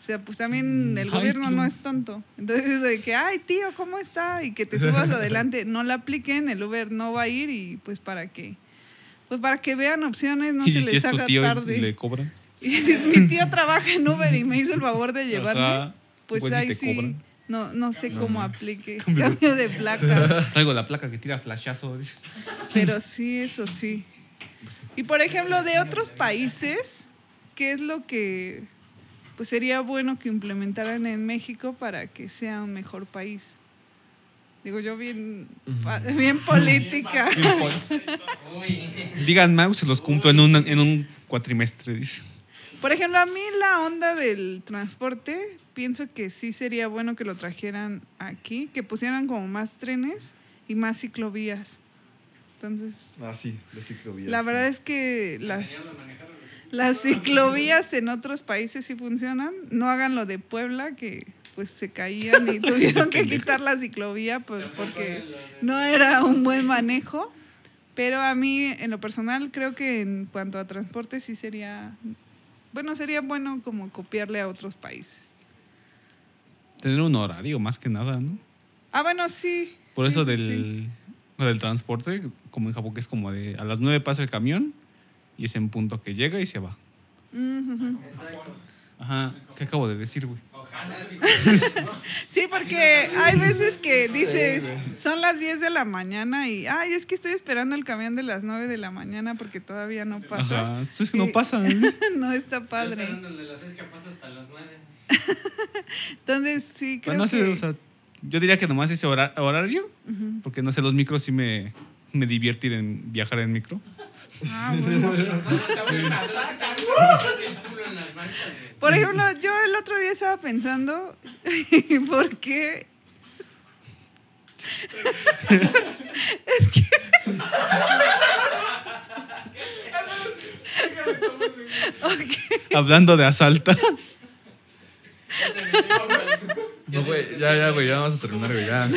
o sea, pues también el Ay, gobierno no es tonto. Entonces, de que, ay, tío, ¿cómo está? Y que te subas adelante, no la apliquen, el Uber no va a ir y pues para que, pues para que vean opciones, no y se si les haga tarde. y le cobran. Y si mi tío trabaja en Uber y me hizo el favor de llevarme, pues si ahí sí, cobran. No, no sé cómo aplique cambio de placa. Traigo la placa que tira flashazo. Pero sí, eso sí. Y por ejemplo, de otros países, ¿qué es lo que pues sería bueno que implementaran en México para que sea un mejor país? Digo yo bien, pa- bien política. Uy. Digan Mau, se los cumplo en un, en un cuatrimestre, dice. Por ejemplo, a mí la onda del transporte, pienso que sí sería bueno que lo trajeran aquí, que pusieran como más trenes y más ciclovías. Entonces, Ah, sí, las ciclovías. la verdad es que las, las ciclovías en otros países sí funcionan. No hagan lo de Puebla, que pues se caían y tuvieron que quitar la ciclovía por- porque no era un buen manejo. Pero a mí, en lo personal, creo que en cuanto a transporte sí sería, bueno, sería bueno como copiarle a otros países. Tener un horario más que nada, ¿no? Ah, bueno, sí. Por Sí, eso sí, del, sí. del transporte, como en Japón, que es como de a las 9 pasa el camión y es en punto que llega y se va. Mm. Exacto. Ajá, ¿qué acabo de decir, güey? Ojalá sí. Sí, porque hay veces que dices, son las 10 de la mañana y, ay, es que estoy esperando el camión de las 9 de la mañana porque todavía no pasa. Ajá, es que no pasa. no está Estoy padre. esperando el de las seis que pasa hasta las nueve. Entonces, sí, creo Bueno, no sé, que... o sea, yo diría que nomás ese hora- horario, porque no sé, los micros sí me, me divierte ir en viajar en micro. Ah, bueno. Por ejemplo, yo el otro día estaba pensando, ¿por qué? es que... Ok. Hablando de asalta. No, güey, ya, ya, güey, ya vamos a terminar, güey, ya.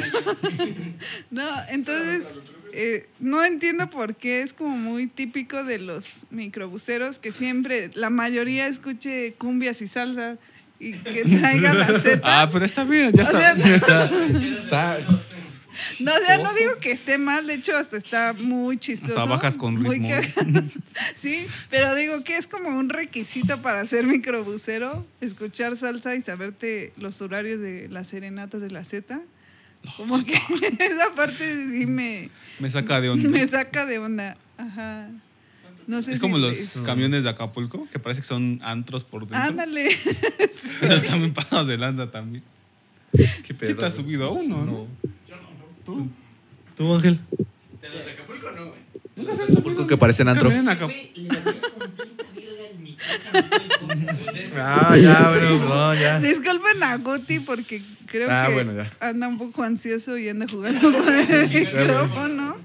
No, entonces eh, no entiendo por qué es como muy típico de los microbuseros que siempre la mayoría escuche cumbias y salsa y que traiga la Z. Ah, pero está bien, ya O está. sea, Está, está No, o sea, no digo que esté mal, de hecho hasta está muy chistoso. Hasta bajas con muy ritmo. cagado. sí, pero digo que es como un requisito para ser microbusero, escuchar salsa y saberte los horarios de las serenatas de la Z. Como que esa parte sí me, Me saca de onda. me saca de onda. Ajá. No sé Es si como los camiones de Acapulco, que parece que son antros por dentro. Ándale. Esos están bien pasados de lanza también. ¿Qué Sí pedo? te has subido a uno, ¿no? No. No. ¿Tú? ¿Tú, Ángel? De los de Acapulco no, güey. ¿Nunca se han Acapulco que parecen antro. Ah, ya, bueno, perdón, ya. Disculpen a Guti porque creo Ah, que bueno, anda un poco ansioso y anda jugando con el micrófono.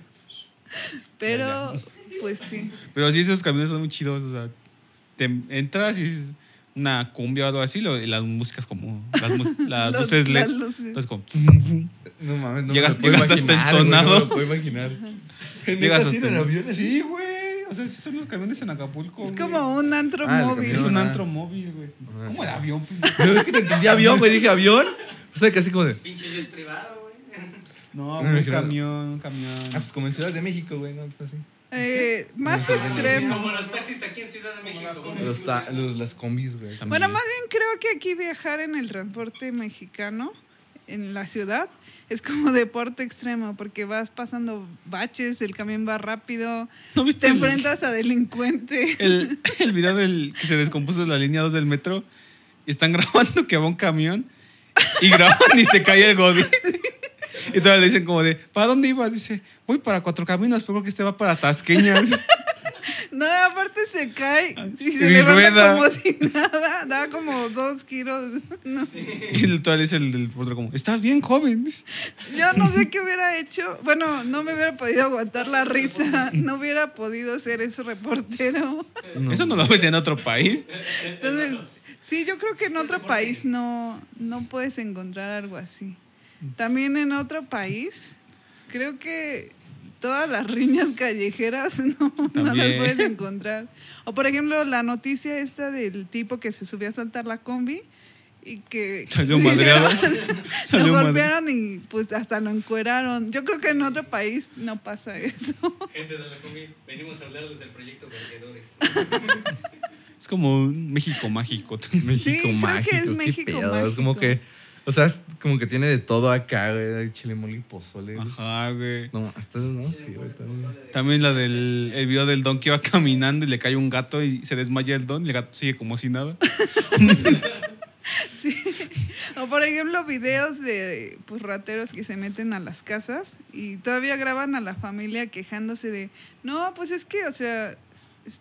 Pero, pues sí. Pero sí, esos camiones son muy chidos. O sea, te entras y es una cumbia o algo así, lo- y las músicas como. Las, mus- las Los- luces LED. las luces. Entonces, como. No mames, no Llegas- me lo puedo llegas hasta imaginar, güey, entonado. no me lo puedo imaginar. Llegas así en hasta- el avión así. Sí, güey. O sea, sí son los camiones en Acapulco. Es güey. como un antro Ah, móvil. Es un Ah. antro móvil, güey. ¿Cómo el avión? pues? Pero es que te entendí avión, güey. Dije avión. O sea, casi como de. Pinche jet privado, güey. No, No un camión, un camión. Ah, pues como en Ciudad de México, güey, ¿no? Pues así. Eh, más extremo. Como los taxis aquí en Ciudad de México. güey. Los, ta- los- las combis, güey. También. Bueno, más bien creo que aquí viajar en el transporte mexicano, en la ciudad, es como deporte extremo, porque vas pasando baches, el camión va rápido, ¿No te el, enfrentas a delincuente. el, el video del que se descompuso la línea 2 del metro? Y están grabando que va un camión y graban y se cae el Godín. Y todavía le dicen como de, ¿para dónde ibas? Dice, voy para Cuatro Caminos, pero creo que este va para Tasqueñas. No, aparte se cae, sí, se Y levanta rueda. como si nada, da como dos kilos. No. Y todavía le dice el del otro como, estás bien joven. Yo no sé qué hubiera hecho. Bueno, no me hubiera podido aguantar la risa. No hubiera podido ser ese reportero. Eso no lo ves en otro país. Entonces, sí, yo creo que en otro país no, no puedes encontrar algo así. También en otro país, creo que todas las riñas callejeras no, no las puedes encontrar. O por ejemplo, la noticia esta del tipo que se subió a saltar la combi y que Salió madreado. lo golpearon y pues hasta lo encueraron. Yo creo que en otro país no pasa eso. Gente de la comida, venimos a hablarles del proyecto Vendedores. Es como un México mágico. México creo que mágico. es qué México pedo, Es como mágico. que. O sea, es como que tiene de todo acá, güey. Hay Chile, mole y pozole. Ajá, güey. No, hasta no. Sí, güey, también. También la del el video del don que iba caminando y le cae un gato y se desmaya el don y el gato sigue como si nada. Sí. O por ejemplo, videos de pues, rateros que se meten a las casas y todavía graban a la familia quejándose de, no, pues es que, o sea,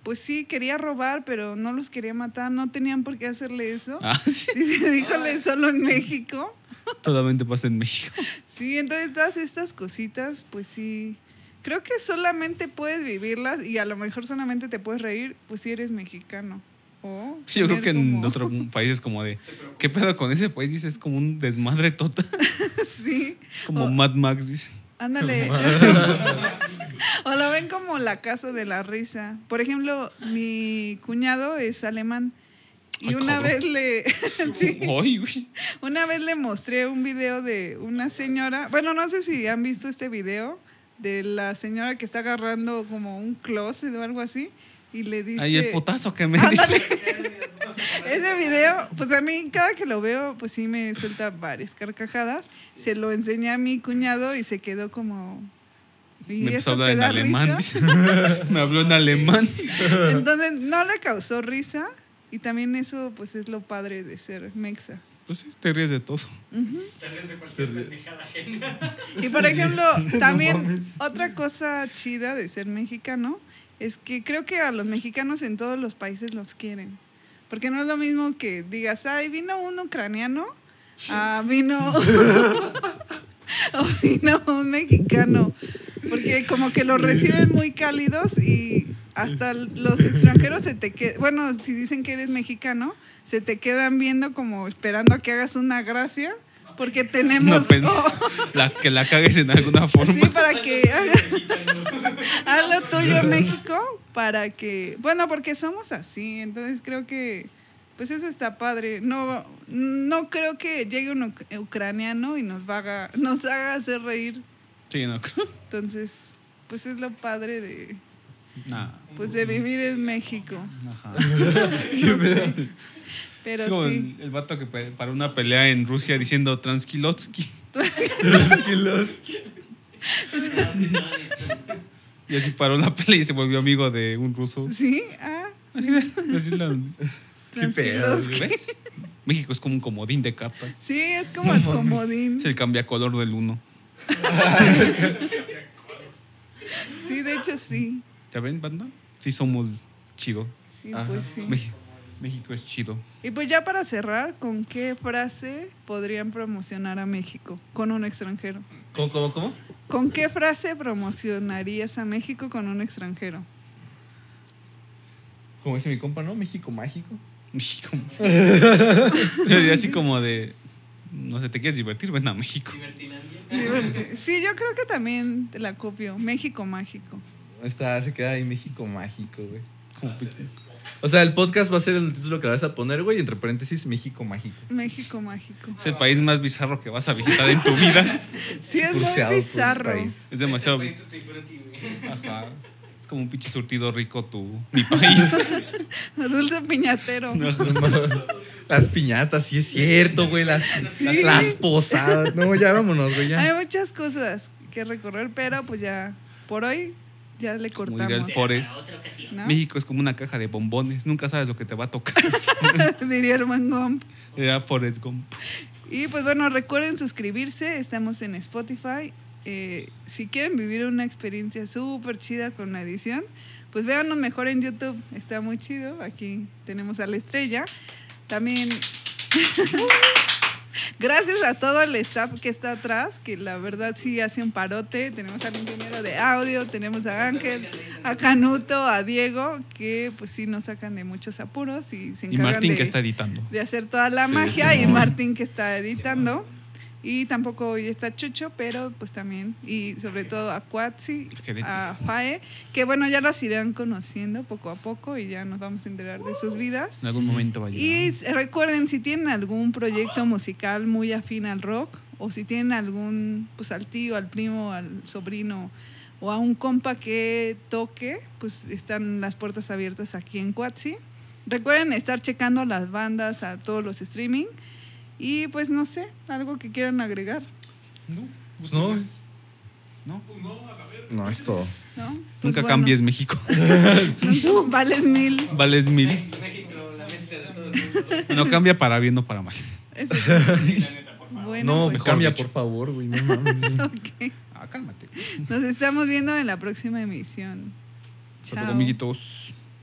pues sí, quería robar, pero no los quería matar, no tenían por qué hacerle eso. Ah, sí. Dice, díjole solo en México. Solamente pasa en México. Sí, entonces todas estas cositas, pues sí. Creo que solamente puedes vivirlas y a lo mejor solamente te puedes reír, pues si eres mexicano. O Sí, yo creo que en como- otros países como de, ¿qué pedo con ese país? Dice, es como un desmadre total. sí. Como O- Mad Max, dice. Ándale. o lo ven como la casa de la risa. Por ejemplo, mi cuñado es alemán. Y Ay, una cabrón. vez le sí, Ay, güey. una vez le mostré un video de una señora, bueno, no sé si han visto este video de la señora que está agarrando como un closet o algo así y le dice Ay, el putazo que me Ándale. dice. Ese video, pues a mí cada que lo veo, pues sí me suelta varias carcajadas. Se lo enseñé a mi cuñado y se quedó como... ¿Y Me empezó a hablar te en alemán. Me habló en alemán. Entonces no le causó risa y también eso pues es lo padre de ser mexa. Pues sí, te ríes de todo. Tal vez de cualquier pendejada ajena. Y por ejemplo, también otra cosa chida de ser mexicano es que creo que a los mexicanos en todos los países los quieren. Porque no es lo mismo que digas, ay, vino un ucraniano, ah, vino, vino un mexicano. Porque como que los reciben muy cálidos y hasta los extranjeros se te quedan, bueno, si dicen que eres mexicano, se te quedan viendo como esperando a que hagas una gracia. Porque No, tenemos... pen- la, que la cagues en alguna forma. Sí, para que haz lo tuyo en México, para que, bueno, porque somos así, entonces creo que, pues eso está padre. No, no creo que llegue un uc- ucraniano y nos haga, nos haga hacer reír Sí, no creo. Entonces, pues es lo padre de, Nah. pues de vivir en México. Ajá. Pero Es como sí. el, el vato que para una pelea en Rusia diciendo Transkilotsky. Y así paró la pelea y se volvió amigo de un ruso. Sí, ah, Así, así la- Qué pedo. México es como un comodín de cartas. Sí, es como el comodín. Es el cambia color del uno. Sí, de hecho sí. ¿Ya ven, banda? Sí somos chido. Ajá. pues sí. México, México es chido. Y pues ya para cerrar, ¿con qué frase podrían promocionar a México con un extranjero? ¿Cómo, cómo, cómo? ¿Con qué frase promocionarías a México con un extranjero? Como dice mi compa, ¿no? México mágico. México. Yo diría así como de. No sé, ¿te quieres divertir? Ven a México. Sí, yo creo que también te la copio. México mágico. Está, se queda ahí México mágico, güey. Como- O sea, el podcast va a ser el título que vas a poner, güey, entre paréntesis, México mágico. México mágico. Es el país más bizarro que vas a visitar en tu vida. Sí, es muy bizarro. Es demasiado. Güey. Ajá. Es como un pinche surtido rico tu, mi país. Dulce piñatero. Las piñatas, sí es cierto, güey. Las, Sí. las, las posadas. No, ya vámonos, güey, Hay muchas cosas que recorrer, pero pues ya por hoy ya le Como diría el cortamos. ¿no? México es como una caja de bombones. Nunca sabes lo que te va a tocar. Diría el buen Gump. Era Forrest Gump. Y pues bueno, recuerden suscribirse, estamos en Spotify. Eh, si quieren vivir una experiencia súper chida con la edición, pues véanos mejor en YouTube, está muy chido. Aquí tenemos a la estrella. También gracias a todo el staff que está atrás, que la verdad sí hace un parote. Tenemos al ingeniero de audio, tenemos a Ángel, a Canuto, a Diego, que pues sí nos sacan de muchos apuros y se Y encargan Martín de que está editando. de hacer toda la Sí, magia y. Martín que está editando. Y tampoco hoy está Chucho, pero pues también, y sobre todo a Gerente. a Fae, que bueno, ya los irán conociendo poco a poco y ya nos vamos a enterar de sus vidas. En algún momento va a. Y recuerden, si tienen algún proyecto musical muy afín al rock, o si tienen algún, pues al tío, al primo, al sobrino, o a un compa que toque, pues están las puertas abiertas aquí en Cuatsi. Recuerden estar checando las bandas a todos los streaming. Y pues no sé, algo que quieran agregar, No, Pues no, no. no, es todo. ¿no? Pues Nunca bueno. cambies México. Vales mil. Vales mil. México, la mezcla de todo el mundo. No cambia para bien o para mal. Eso sí. Sí, la neta, por favor. Bueno, no, pues, mejor cambia, por favor, güey. No mames. ok. Ah, cálmate. Nos estamos viendo en la próxima emisión. Chao. amiguitos.